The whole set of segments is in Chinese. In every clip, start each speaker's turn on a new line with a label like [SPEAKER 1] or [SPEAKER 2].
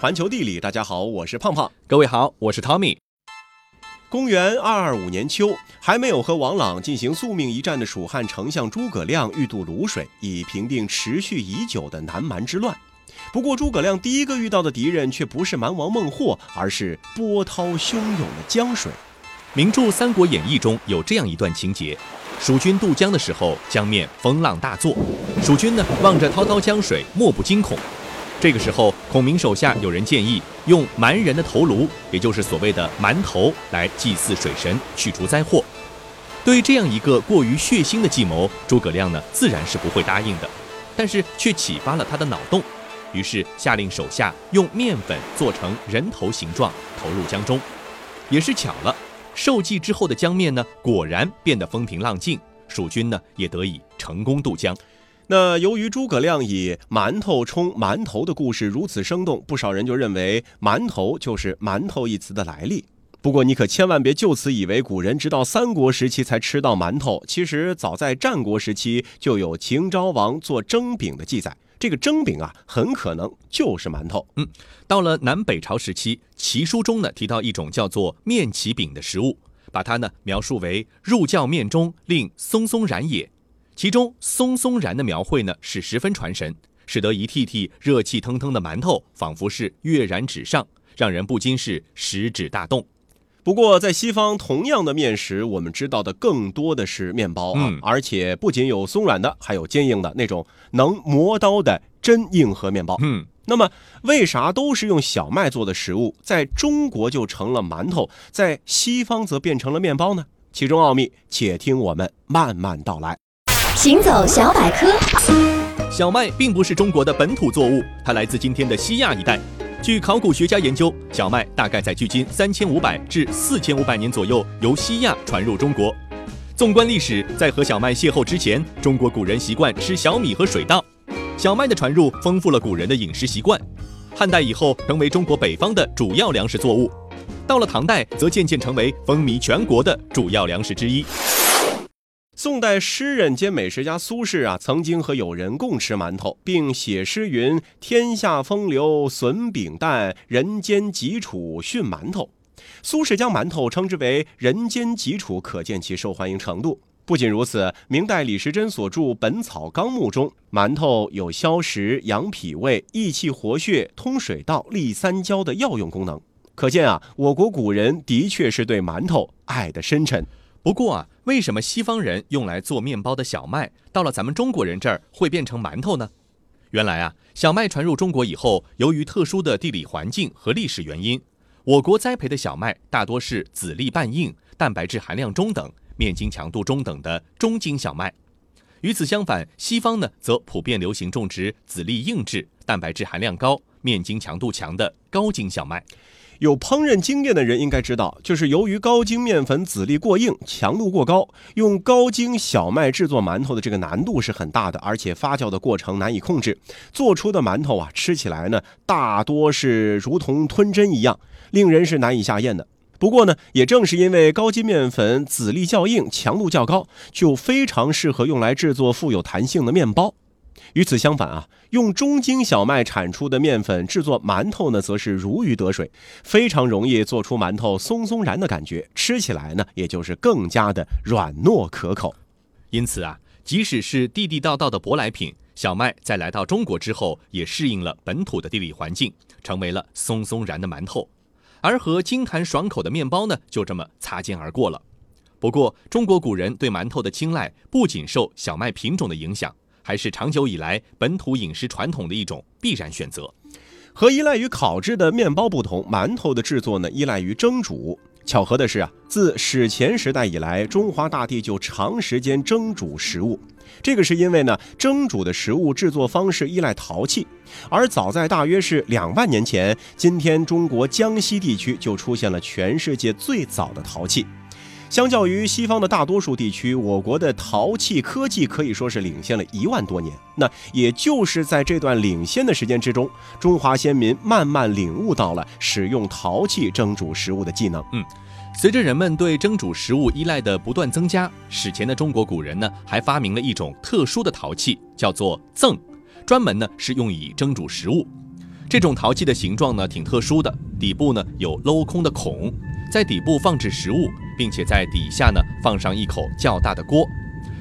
[SPEAKER 1] 环球地理，大家好，我是胖胖。
[SPEAKER 2] 各位好，我是 Tommy。
[SPEAKER 1] 公元二二五年秋，还没有和王朗进行宿命一战的蜀汉丞相诸葛亮欲渡泸水，以平定持续已久的南蛮之乱。不过，诸葛亮第一个遇到的敌人却不是蛮王孟获，而是波涛汹涌的江水。
[SPEAKER 2] 名著《三国演义》中有这样一段情节：蜀军渡江的时候，江面风浪大作，蜀军呢望着滔滔江水，莫不惊恐。这个时候，孔明手下有人建议用蛮人的头颅，也就是所谓的蛮头，来祭祀水神，去除灾祸。对于这样一个过于血腥的计谋，诸葛亮呢自然是不会答应的，但是却启发了他的脑洞，于是下令手下用面粉做成人头形状，投入江中。也是巧了，受祭之后的江面呢，果然变得风平浪静，蜀军呢也得以成功渡江。
[SPEAKER 1] 那由于诸葛亮以馒头充馒头的故事如此生动，不少人就认为馒头就是馒头一词的来历。不过你可千万别就此以为古人直到三国时期才吃到馒头，其实早在战国时期就有秦昭王做蒸饼的记载。这个蒸饼啊，很可能就是馒头。
[SPEAKER 2] 嗯，到了南北朝时期，齐书中呢提到一种叫做面旗饼的食物，把它呢描述为入教面中令松松然也。其中松松然的描绘呢是十分传神，使得一屉屉热气腾腾的馒头仿佛是跃然纸上，让人不禁是食指大动。
[SPEAKER 1] 不过在西方，同样的面食，我们知道的更多的是面包啊，而且不仅有松软的，还有坚硬的那种能磨刀的真硬核面包。
[SPEAKER 2] 嗯，
[SPEAKER 1] 那么为啥都是用小麦做的食物，在中国就成了馒头，在西方则变成了面包呢？其中奥秘，且听我们慢慢道来。
[SPEAKER 3] 行走小百科，
[SPEAKER 2] 小麦并不是中国的本土作物，它来自今天的西亚一带。据考古学家研究，小麦大概在距今三千五百至四千五百年左右由西亚传入中国。纵观历史，在和小麦邂逅之前，中国古人习惯吃小米和水稻。小麦的传入丰富了古人的饮食习惯。汉代以后，成为中国北方的主要粮食作物。到了唐代，则渐渐成为风靡全国的主要粮食之一。
[SPEAKER 1] 宋代诗人兼美食家苏轼啊，曾经和友人共吃馒头，并写诗云：“天下风流损饼淡，人间疾处逊馒头。”苏轼将馒头称之为“人间疾处”，可见其受欢迎程度。不仅如此，明代李时珍所著《本草纲目》中，馒头有消食、养脾胃、益气活血、通水道、利三焦的药用功能。可见啊，我国古人的确是对馒头爱得深沉。
[SPEAKER 2] 不过啊，为什么西方人用来做面包的小麦，到了咱们中国人这儿会变成馒头呢？原来啊，小麦传入中国以后，由于特殊的地理环境和历史原因，我国栽培的小麦大多是籽粒半硬、蛋白质含量中等、面筋强度中等的中筋小麦。与此相反，西方呢则普遍流行种植籽粒硬质、蛋白质含量高、面筋强度强的高筋小麦。
[SPEAKER 1] 有烹饪经验的人应该知道，就是由于高筋面粉籽粒过硬、强度过高，用高筋小麦制作馒头的这个难度是很大的，而且发酵的过程难以控制，做出的馒头啊，吃起来呢，大多是如同吞针一样，令人是难以下咽的。不过呢，也正是因为高筋面粉籽粒较硬、强度较高，就非常适合用来制作富有弹性的面包。与此相反啊，用中筋小麦产出的面粉制作馒头呢，则是如鱼得水，非常容易做出馒头松松然的感觉，吃起来呢，也就是更加的软糯可口。
[SPEAKER 2] 因此啊，即使是地地道道的舶来品，小麦在来到中国之后，也适应了本土的地理环境，成为了松松然的馒头，而和筋弹爽口的面包呢，就这么擦肩而过了。不过，中国古人对馒头的青睐，不仅受小麦品种的影响。还是长久以来本土饮食传统的一种必然选择。
[SPEAKER 1] 和依赖于烤制的面包不同，馒头的制作呢依赖于蒸煮。巧合的是啊，自史前时代以来，中华大地就长时间蒸煮食物。这个是因为呢，蒸煮的食物制作方式依赖陶器，而早在大约是两万年前，今天中国江西地区就出现了全世界最早的陶器。相较于西方的大多数地区，我国的陶器科技可以说是领先了一万多年。那也就是在这段领先的时间之中，中华先民慢慢领悟到了使用陶器蒸煮食物的技能。
[SPEAKER 2] 嗯，随着人们对蒸煮食物依赖的不断增加，史前的中国古人呢还发明了一种特殊的陶器，叫做甑，专门呢是用以蒸煮食物。这种陶器的形状呢挺特殊的，底部呢有镂空的孔，在底部放置食物，并且在底下呢放上一口较大的锅，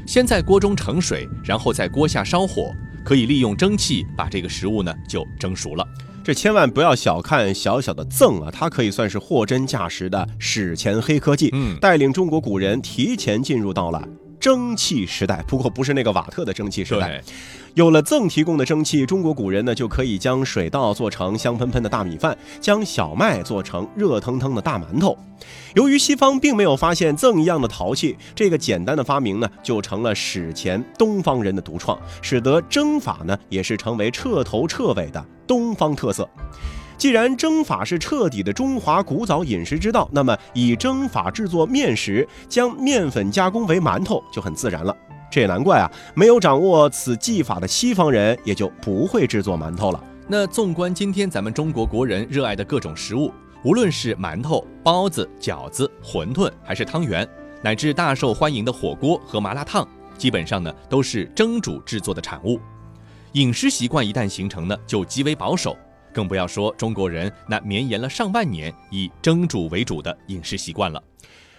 [SPEAKER 2] 先在锅中盛水，然后在锅下烧火，可以利用蒸汽把这个食物呢就蒸熟了。
[SPEAKER 1] 这千万不要小看小小的甑啊，它可以算是货真价实的史前黑科技，
[SPEAKER 2] 嗯
[SPEAKER 1] 带领中国古人提前进入到了蒸汽时代。不过不是那个瓦特的蒸汽时代。有了甑提供的蒸汽，中国古人呢就可以将水稻做成香喷喷的大米饭，将小麦做成热腾腾的大馒头。由于西方并没有发现甑一样的陶器，这个简单的发明呢就成了史前东方人的独创，使得蒸法呢也是成为彻头彻尾的东方特色。既然蒸法是彻底的中华古早饮食之道，那么以蒸法制作面食，将面粉加工为馒头就很自然了。这也难怪啊，没有掌握此技法的西方人也就不会制作馒头了。
[SPEAKER 2] 那纵观今天咱们中国国人热爱的各种食物，无论是馒头、包子、饺子、馄饨，还是汤圆，乃至大受欢迎的火锅和麻辣烫，基本上呢都是蒸煮制作的产物。饮食习惯一旦形成呢，就极为保守，更不要说中国人那绵延了上万年以蒸煮为主的饮食习惯了。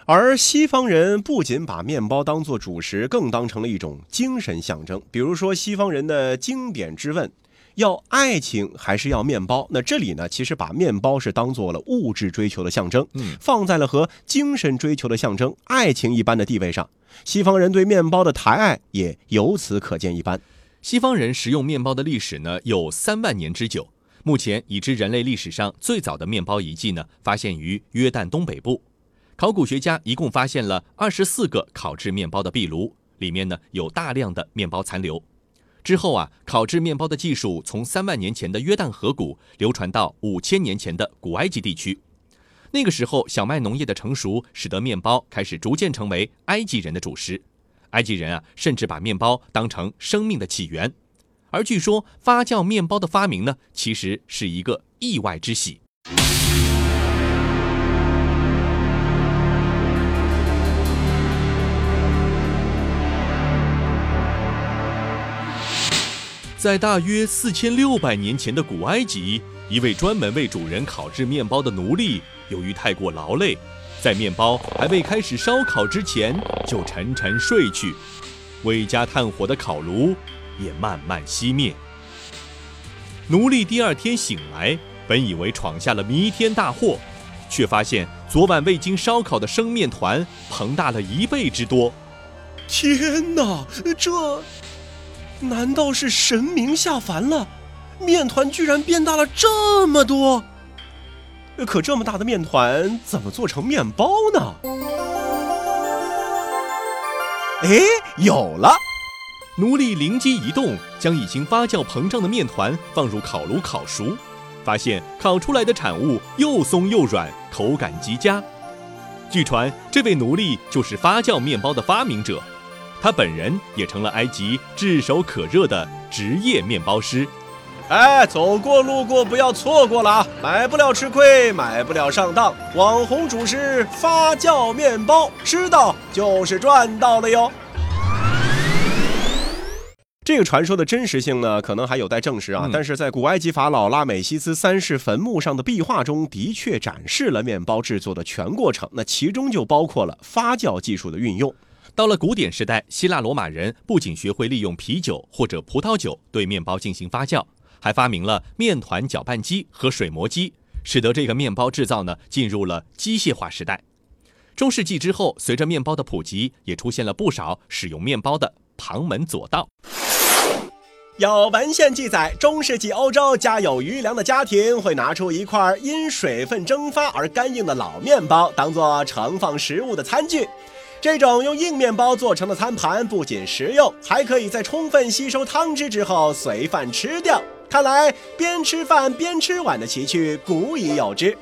[SPEAKER 1] 而西方人不仅把面包当做主食，更当成了一种精神象征。比如说，西方人的经典之问：要爱情还是要面包？那这里呢，其实把面包是当做了物质追求的象征，
[SPEAKER 2] 嗯
[SPEAKER 1] 放在了和精神追求的象征爱情一般的地位上。西方人对面包的抬爱也由此可见一斑。
[SPEAKER 2] 西方人食用面包的历史呢有三万年之久。目前已知人类历史上最早的面包遗迹呢，发现于约旦东北部。考古学家一共发现了二十四个烤制面包的壁炉，里面呢有大量的面包残留。之后啊，烤制面包的技术从三万年前的约旦河谷流传到五千年前的古埃及地区。那个时候，小麦农业的成熟，使得面包开始逐渐成为埃及人的主食。埃及人啊，甚至把面包当成生命的起源。而据说发酵面包的发明呢，其实是一个意外之喜。在大约四千六百年前的古埃及，一位专门为主人烤制面包的奴隶，由于太过劳累，在面包还未开始烧烤之前就沉沉睡去，未加炭火的烤炉也慢慢熄灭。奴隶第二天醒来，本以为闯下了弥天大祸，却发现昨晚未经烧烤的生面团膨大了一倍之多。
[SPEAKER 1] 天哪，这难道是神明下凡了？面团居然变大了这么多！可这么大的面团怎么做成面包呢？哎，有了！
[SPEAKER 2] 奴隶灵机一动，将已经发酵膨胀的面团放入烤炉烤熟，发现烤出来的产物又松又软，口感极佳。据传，这位奴隶就是发酵面包的发明者，他本人也成了埃及炙手可热的职业面包师。
[SPEAKER 1] 哎，走过路过不要错过了啊！买不了吃亏，买不了上当。网红主食发酵面包，吃到就是赚到了哟。这个传说的真实性呢，可能还有待证实啊。
[SPEAKER 2] 嗯
[SPEAKER 1] 但是在古埃及法老拉美西斯三世坟墓上的壁画中，的确展示了面包制作的全过程，那其中就包括了发酵技术的运用。
[SPEAKER 2] 到了古典时代，希腊罗马人不仅学会利用啤酒或者葡萄酒对面包进行发酵，还发明了面团搅拌机和水磨机，使得这个面包制造呢进入了机械化时代。中世纪之后，随着面包的普及，也出现了不少使用面包的旁门左道。
[SPEAKER 1] 有文献记载，中世纪欧洲家有余粮的家庭会拿出一块因水分蒸发而干硬的老面包，当做盛放食物的餐具。这种用硬面包做成的餐盘不仅实用，还可以在充分吸收汤汁之后随饭吃掉。看来边吃饭边吃碗的奇趣古已有之。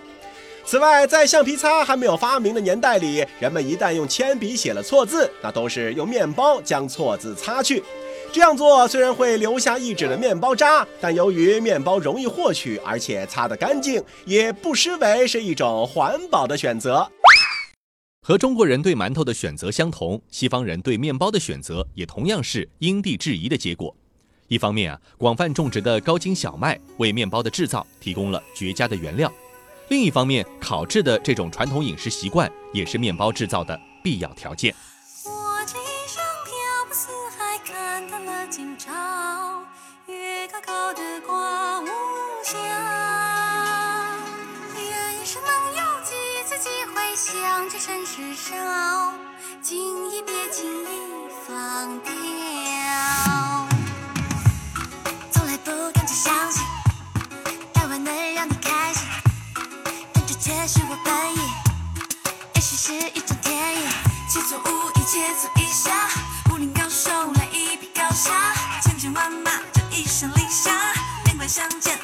[SPEAKER 1] 此外，在橡皮擦还没有发明的年代里，人们一旦用铅笔写了错字，那都是用面包将错字擦去。这样做虽然会留下一纸的面包渣，但由于面包容易获取，而且擦得干净，也不失为是一种环保的选择。
[SPEAKER 2] 和中国人对馒头的选择相同，西方人对面包的选择也同样是因地制宜的结果。一方面啊，广泛种植的高筋小麦为面包的制造提供了绝佳的原料；另一方面，烤制的这种传统饮食习惯也是面包制造的必要条件。
[SPEAKER 4] 轻易别轻易放掉。从来不敢去相信，台湾能让你开心，但这却是我本意。也许是一种天意，切磋武艺，切磋一下，武林高手来一比高下，千军万马这一声令下，面馆相见，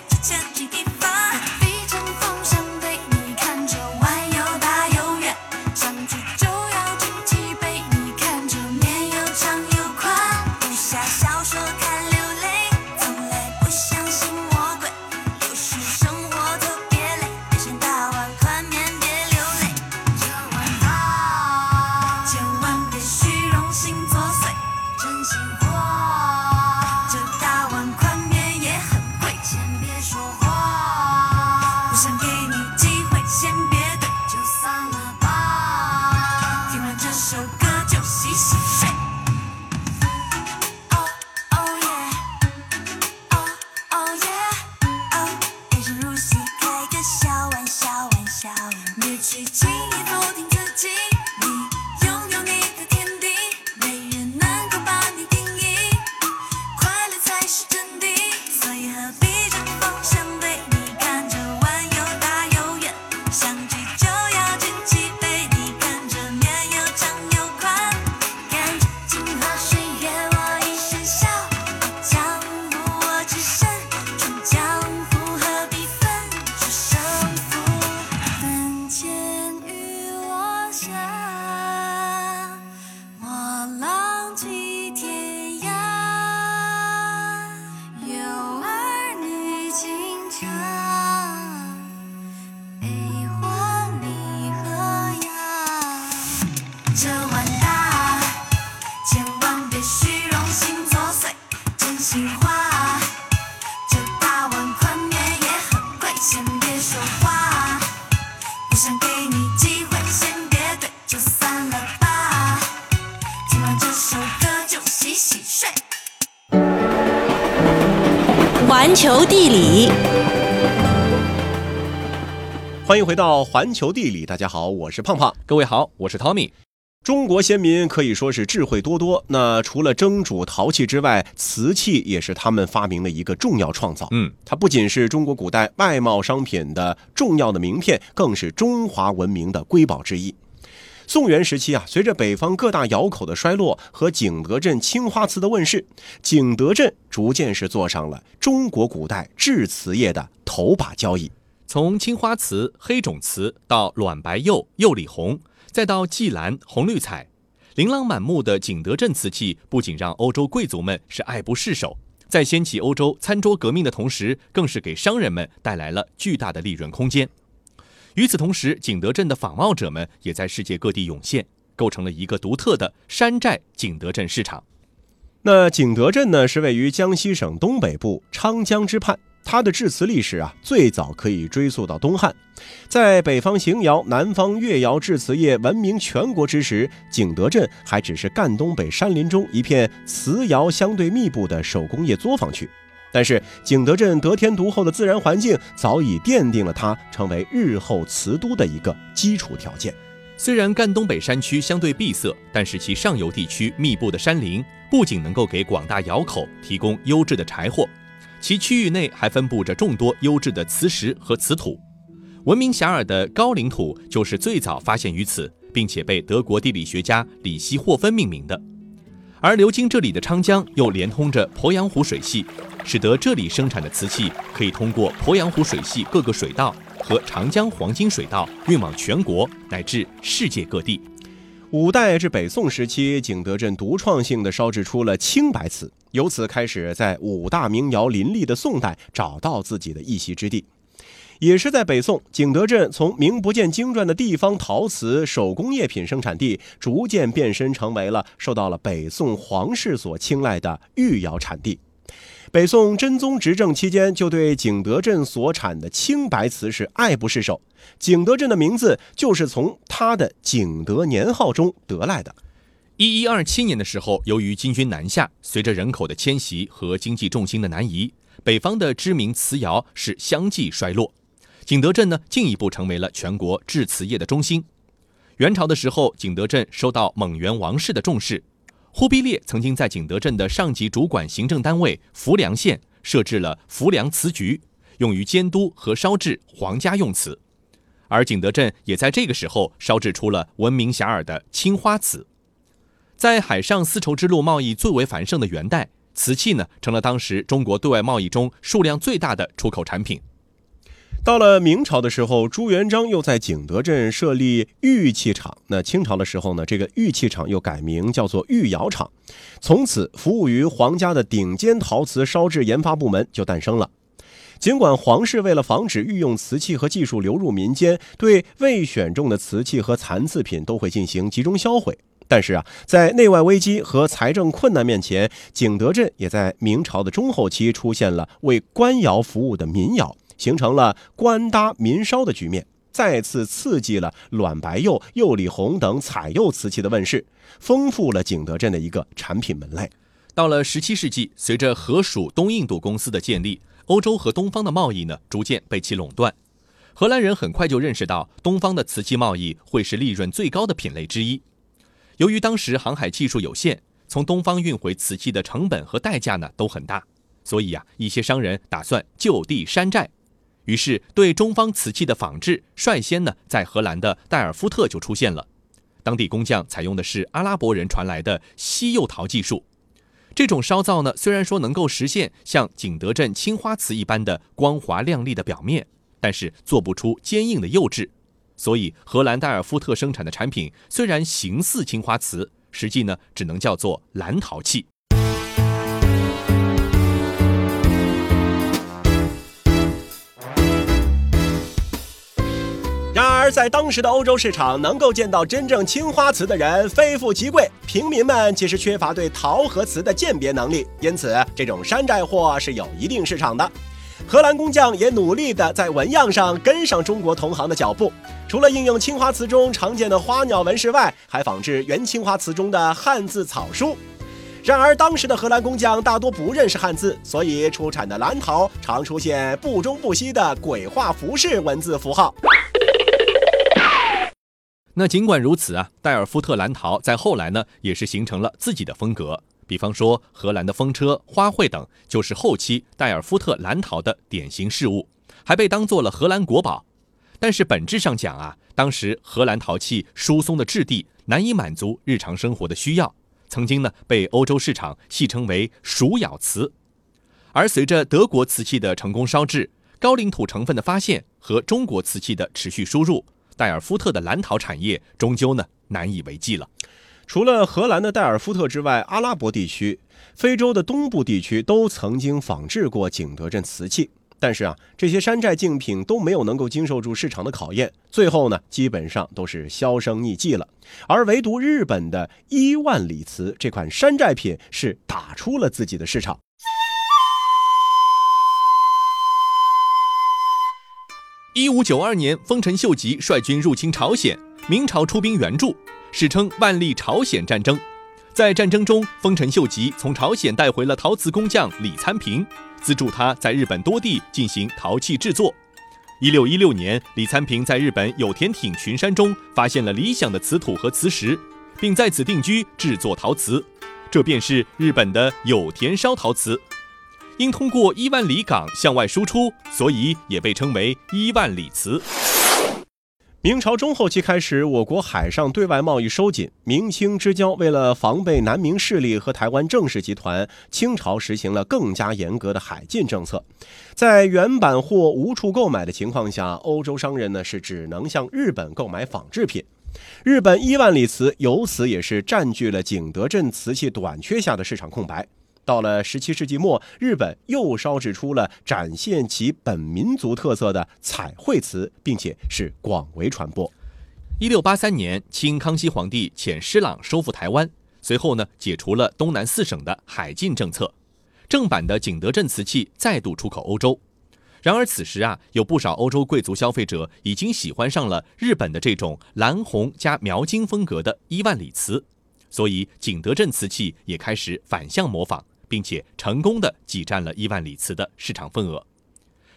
[SPEAKER 3] 环球地理，
[SPEAKER 1] 欢迎回到环球地理，大家好，我是胖胖。
[SPEAKER 2] 各位好，我是 Tommy。
[SPEAKER 1] 中国先民可以说是智慧多多，那除了蒸煮陶器之外，瓷器也是他们发明的一个重要创造。
[SPEAKER 2] 嗯，
[SPEAKER 1] 它不仅是中国古代外贸商品的重要的名片，更是中华文明的瑰宝之一。宋元时期啊，随着北方各大窑口的衰落和景德镇青花瓷的问世，景德镇逐渐是坐上了中国古代制瓷业的头把交椅。
[SPEAKER 2] 从青花瓷、黑种瓷到卵白釉、釉里红，再到霁蓝、红绿彩，琳琅满目的景德镇瓷器不仅让欧洲贵族们是爱不释手，在掀起欧洲餐桌革命的同时，更是给商人们带来了巨大的利润空间。与此同时，景德镇的仿冒者们也在世界各地涌现，构成了一个独特的山寨景德镇市场。
[SPEAKER 1] 那景德镇呢，是位于江西省东北部昌江之畔。它的制瓷历史啊，最早可以追溯到东汉。在北方邢窑、南方越窑制瓷业闻名全国之时，景德镇还只是赣东北山林中一片瓷窑相对密布的手工业作坊区。但是，景德镇得天独厚的自然环境早已奠定了它成为日后瓷都的一个基础条件。
[SPEAKER 2] 虽然赣东北山区相对闭塞，但是其上游地区密布的山林不仅能够给广大窑口提供优质的柴火，其区域内还分布着众多优质的磁石和瓷土。闻名遐迩的高岭土就是最早发现于此，并且被德国地理学家里希霍芬命名的。而流经这里的昌江又连通着鄱阳湖水系，使得这里生产的瓷器可以通过鄱阳湖水系各个水道和长江黄金水道运往全国乃至世界各地。
[SPEAKER 1] 五代至北宋时期，景德镇独创性的烧制出了青白瓷，由此开始在五大名窑林立的宋代找到自己的一席之地。也是在北宋，景德镇从名不见经传的地方陶瓷手工业品生产地，逐渐变身成为了受到了北宋皇室所青睐的御窑产地。北宋真宗执政期间，就对景德镇所产的青白瓷是爱不释手。景德镇的名字就是从他的景德年号中得来的。
[SPEAKER 2] 一一二七年的时候，由于金军南下，随着人口的迁徙和经济重心的南移，北方的知名瓷窑是相继衰落。景德镇呢，进一步成为了全国制瓷业的中心。元朝的时候，景德镇受到蒙元王室的重视。忽必烈曾经在景德镇的上级主管行政单位浮梁县设置了浮梁瓷局，用于监督和烧制皇家用瓷，而景德镇也在这个时候烧制出了闻名遐迩的青花瓷。在海上丝绸之路贸易最为繁盛的元代，瓷器呢成了当时中国对外贸易中数量最大的出口产品。
[SPEAKER 1] 到了明朝的时候，朱元璋又在景德镇设立玉器厂。那清朝的时候呢，这个玉器厂又改名叫做御窑厂，从此服务于皇家的顶尖陶瓷烧制研发部门就诞生了。尽管皇室为了防止御用瓷器和技术流入民间，对未选中的瓷器和残次品都会进行集中销毁，但是啊，在内外危机和财政困难面前，景德镇也在明朝的中后期出现了为官窑服务的民窑。形成了官搭民烧的局面，再次刺激了卵白釉、釉里红等彩釉瓷器的问世，丰富了景德镇的一个产品门类。
[SPEAKER 2] 到了十七世纪，随着荷属东印度公司的建立，欧洲和东方的贸易呢逐渐被其垄断。荷兰人很快就认识到，东方的瓷器贸易会是利润最高的品类之一。由于当时航海技术有限，从东方运回瓷器的成本和代价呢都很大，所以呀，一些商人打算就地山寨。于是，对中方瓷器的仿制率先呢，在荷兰的代尔夫特就出现了。当地工匠采用的是阿拉伯人传来的西釉陶技术。这种烧造呢，虽然说能够实现像景德镇青花瓷一般的光滑亮丽的表面，但是做不出坚硬的釉质。所以，荷兰代尔夫特生产的产品虽然形似青花瓷，实际呢，只能叫做蓝陶器。
[SPEAKER 1] 而在当时的欧洲市场，能够见到真正青花瓷的人非富即贵，平民们其实缺乏对陶和瓷的鉴别能力，因此这种山寨货是有一定市场的。荷兰工匠也努力地在纹样上跟上中国同行的脚步，除了应用青花瓷中常见的花鸟纹饰外，还仿制原青花瓷中的汉字草书。然而，当时的荷兰工匠大多不认识汉字，所以出产的蓝陶常出现不中不西的鬼画符式文字符号。
[SPEAKER 2] 那尽管如此啊，代尔夫特蓝陶在后来呢，也是形成了自己的风格。比方说，荷兰的风车、花卉等，就是后期代尔夫特蓝陶的典型事物，还被当做了荷兰国宝。但是本质上讲啊，当时荷兰陶器疏松的质地难以满足日常生活的需要，曾经呢被欧洲市场戏称为“鼠咬瓷”。而随着德国瓷器的成功烧制、高岭土成分的发现和中国瓷器的持续输入。代尔夫特的蓝陶产业终究呢难以为继了。
[SPEAKER 1] 除了荷兰的代尔夫特之外，阿拉伯地区、非洲的东部地区都曾经仿制过景德镇瓷器，但是啊，这些山寨竞品都没有能够经受住市场的考验，最后呢，基本上都是销声匿迹了。而唯独日本的伊万里瓷这款山寨品是打出了自己的市场。
[SPEAKER 2] 一五九二年，丰臣秀吉率军入侵朝鲜，明朝出兵援助，史称万历朝鲜战争。在战争中，丰臣秀吉从朝鲜带回了陶瓷工匠李参平，资助他在日本多地进行陶器制作。一六一六年，李参平在日本有田町群山中发现了理想的瓷土和磁石，并在此定居制作陶瓷，这便是日本的有田烧陶瓷。因通过伊万里港向外输出，所以也被称为伊万里瓷。
[SPEAKER 1] 明朝中后期开始，我国海上对外贸易收紧。明清之交为了防备南明势力和台湾郑氏集团，清朝实行了更加严格的海禁政策。在原版货无处购买的情况下，欧洲商人呢是只能向日本购买仿制品。日本伊万里瓷由此也是占据了景德镇瓷器短缺下的市场空白。到了十七世纪末，日本又烧制出了展现其本民族特色的彩绘瓷，并且是广为传播。
[SPEAKER 2] 一六八三年，清康熙皇帝遣施琅收复台湾，随后呢，解除了东南四省的海禁政策。正版的景德镇瓷器再度出口欧洲。然而此时啊，有不少欧洲贵族消费者已经喜欢上了日本的这种蓝红加描金风格的伊万里瓷，所以景德镇瓷器也开始反向模仿，并且成功的挤占了伊万里瓷的市场份额。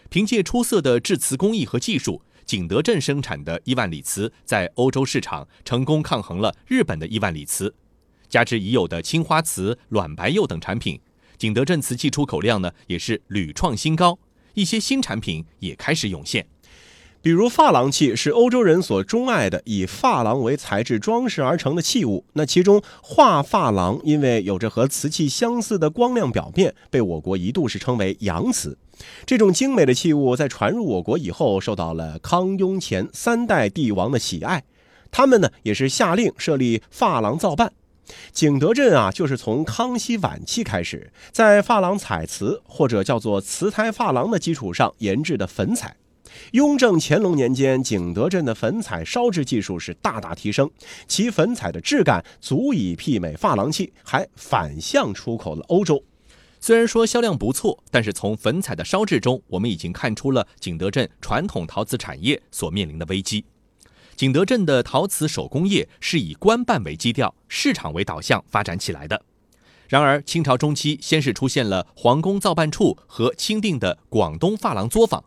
[SPEAKER 2] 凭借出色的制瓷工艺和技术，景德镇生产的伊万里瓷在欧洲市场成功抗衡了日本的伊万里瓷。加之已有的青花瓷、卵白釉等产品，景德镇瓷器出口量呢也是屡创新高。一些新产品也开始涌现，
[SPEAKER 1] 比如珐琅器是欧洲人所钟爱的，以珐琅为材质装饰而成的器物。那其中画珐琅因为有着和瓷器相似的光亮表面，被我国一度是称为洋瓷。这种精美的器物在传入我国以后，受到了康雍乾三代帝王的喜爱，他们呢也是下令设立珐琅造办。景德镇啊，就是从康熙晚期开始，在珐琅彩瓷或者叫做瓷胎珐琅的基础上研制的粉彩。雍正、乾隆年间，景德镇的粉彩烧制技术是大大提升，其粉彩的质感足以媲美珐琅器，还反向出口了欧洲。
[SPEAKER 2] 虽然说销量不错，但是从粉彩的烧制中，我们已经看出了景德镇传统陶瓷产业所面临的危机。景德镇的陶瓷手工业是以官办为基调、市场为导向发展起来的。然而，清朝中期先是出现了皇宫造办处和钦定的广东珐琅作坊。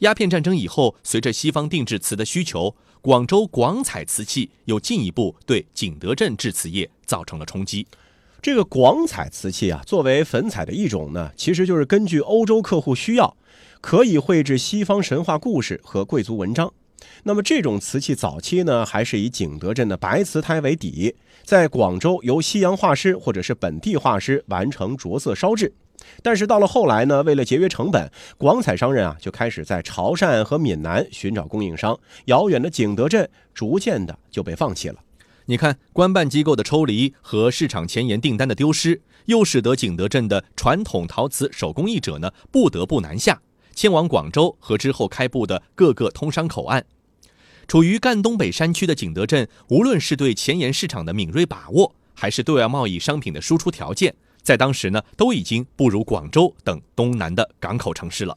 [SPEAKER 2] 鸦片战争以后，随着西方定制瓷的需求，广州广彩瓷器又进一步对景德镇制瓷业造成了冲击。
[SPEAKER 1] 这个广彩瓷器啊，作为粉彩的一种呢，其实就是根据欧洲客户需要，可以绘制西方神话故事和贵族文章。那么这种瓷器早期呢，还是以景德镇的白瓷胎为底，在广州由西洋画师或者是本地画师完成着色烧制。但是到了后来呢，为了节约成本，广彩商人啊就开始在潮汕和闽南寻找供应商，遥远的景德镇逐渐的就被放弃了。
[SPEAKER 2] 你看，官办机构的抽离和市场前沿订单的丢失，又使得景德镇的传统陶瓷手工艺者呢不得不南下，迁往广州和之后开埠的各个通商口岸。处于赣东北山区的景德镇，无论是对前沿市场的敏锐把握，还是对外贸易商品的输出条件，在当时呢，都已经不如广州等东南的港口城市了。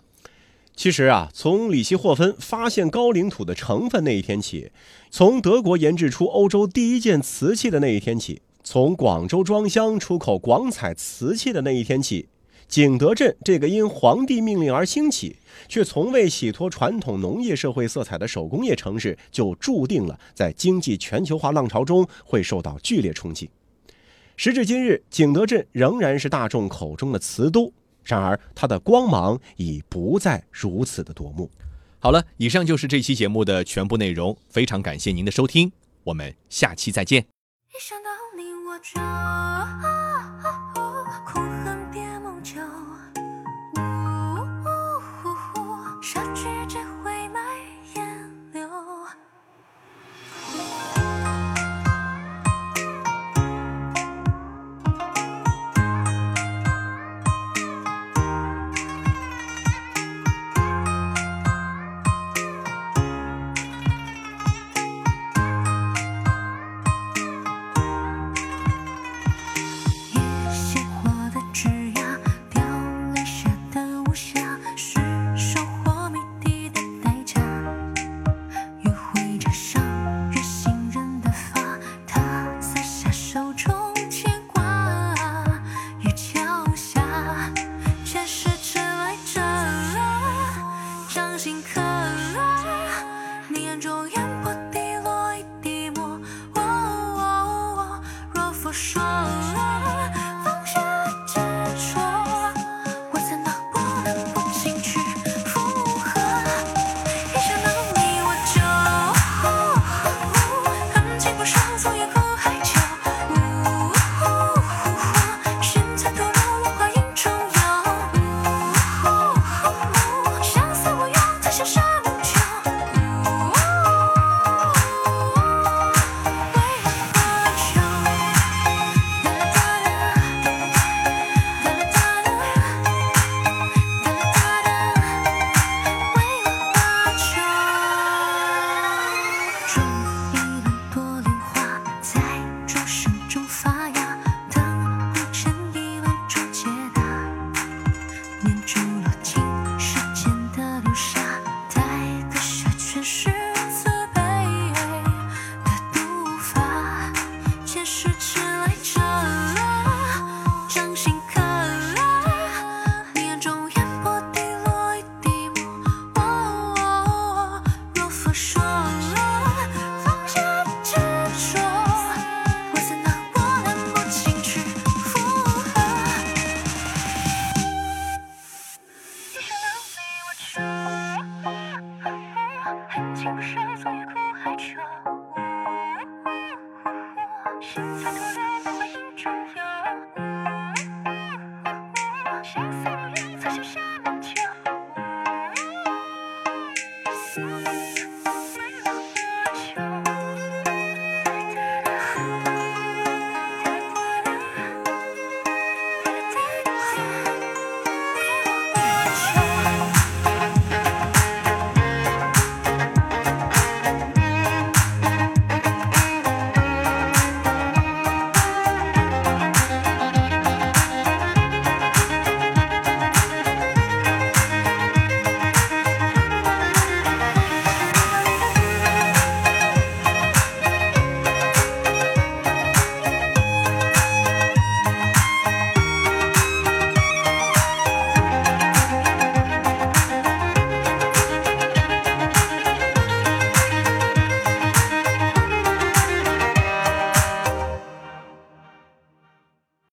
[SPEAKER 1] 其实啊，从里希霍芬发现高岭土的成分那一天起，从德国研制出欧洲第一件瓷器的那一天起，从广州装箱出口广彩瓷器的那一天起。景德镇这个因皇帝命令而兴起，却从未洗脱传统农业社会色彩的手工业城市，就注定了在经济全球化浪潮中会受到剧烈冲击。时至今日，景德镇仍然是大众口中的瓷都，然而它的光芒已不再如此的夺目。
[SPEAKER 2] 好了，以上就是这期节目的全部内容，非常感谢您的收听，我们下期再见。
[SPEAKER 4] 一想到你，我就。